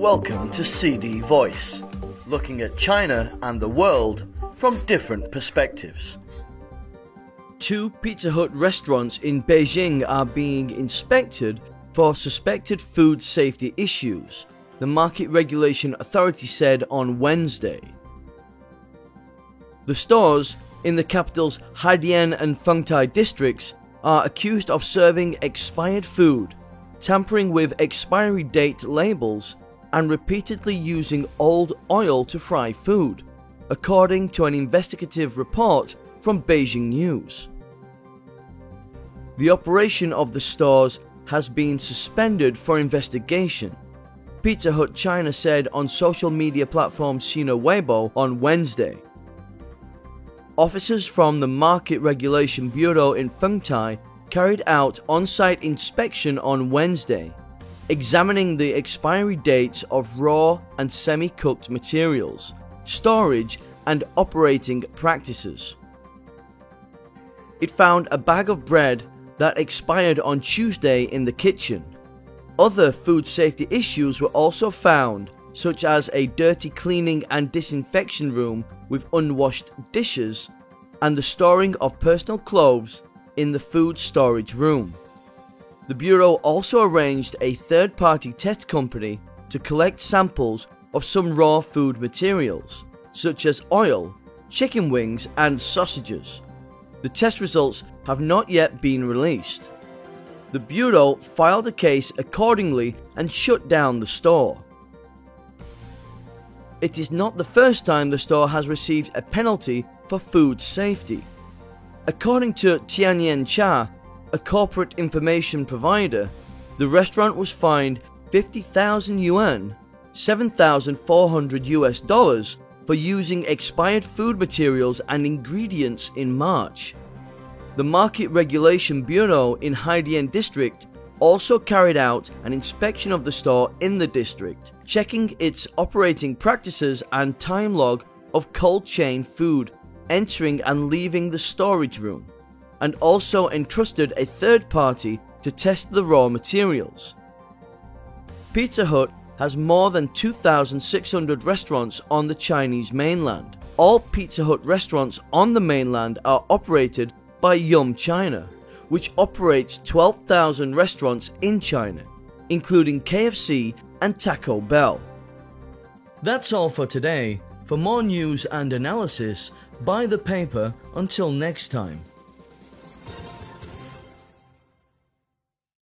Welcome to CD Voice, looking at China and the world from different perspectives. Two Pizza Hut restaurants in Beijing are being inspected for suspected food safety issues, the Market Regulation Authority said on Wednesday. The stores in the capital's Haidian and Fengtai districts are accused of serving expired food, tampering with expiry date labels, and repeatedly using old oil to fry food, according to an investigative report from Beijing News. The operation of the stores has been suspended for investigation. Pizza Hut China said on social media platform Sina Weibo on Wednesday. Officers from the Market Regulation Bureau in Fengtai carried out on site inspection on Wednesday, examining the expiry dates of raw and semi cooked materials, storage, and operating practices. It found a bag of bread that expired on Tuesday in the kitchen. Other food safety issues were also found, such as a dirty cleaning and disinfection room with unwashed dishes and the storing of personal clothes in the food storage room. The Bureau also arranged a third party test company to collect samples of some raw food materials, such as oil, chicken wings, and sausages. The test results have not yet been released. The Bureau filed a case accordingly and shut down the store. It is not the first time the store has received a penalty for food safety. According to Tianyan Cha, a corporate information provider, the restaurant was fined 50,000 yuan, 7,400 US dollars, for using expired food materials and ingredients in March. The Market Regulation Bureau in Haidian District also carried out an inspection of the store in the district, checking its operating practices and time log of cold chain food entering and leaving the storage room and also entrusted a third party to test the raw materials. Pizza Hut has more than 2,600 restaurants on the Chinese mainland. All Pizza Hut restaurants on the mainland are operated by Yum China, which operates 12,000 restaurants in China, including KFC and Taco Bell. That's all for today. For more news and analysis, buy the paper until next time.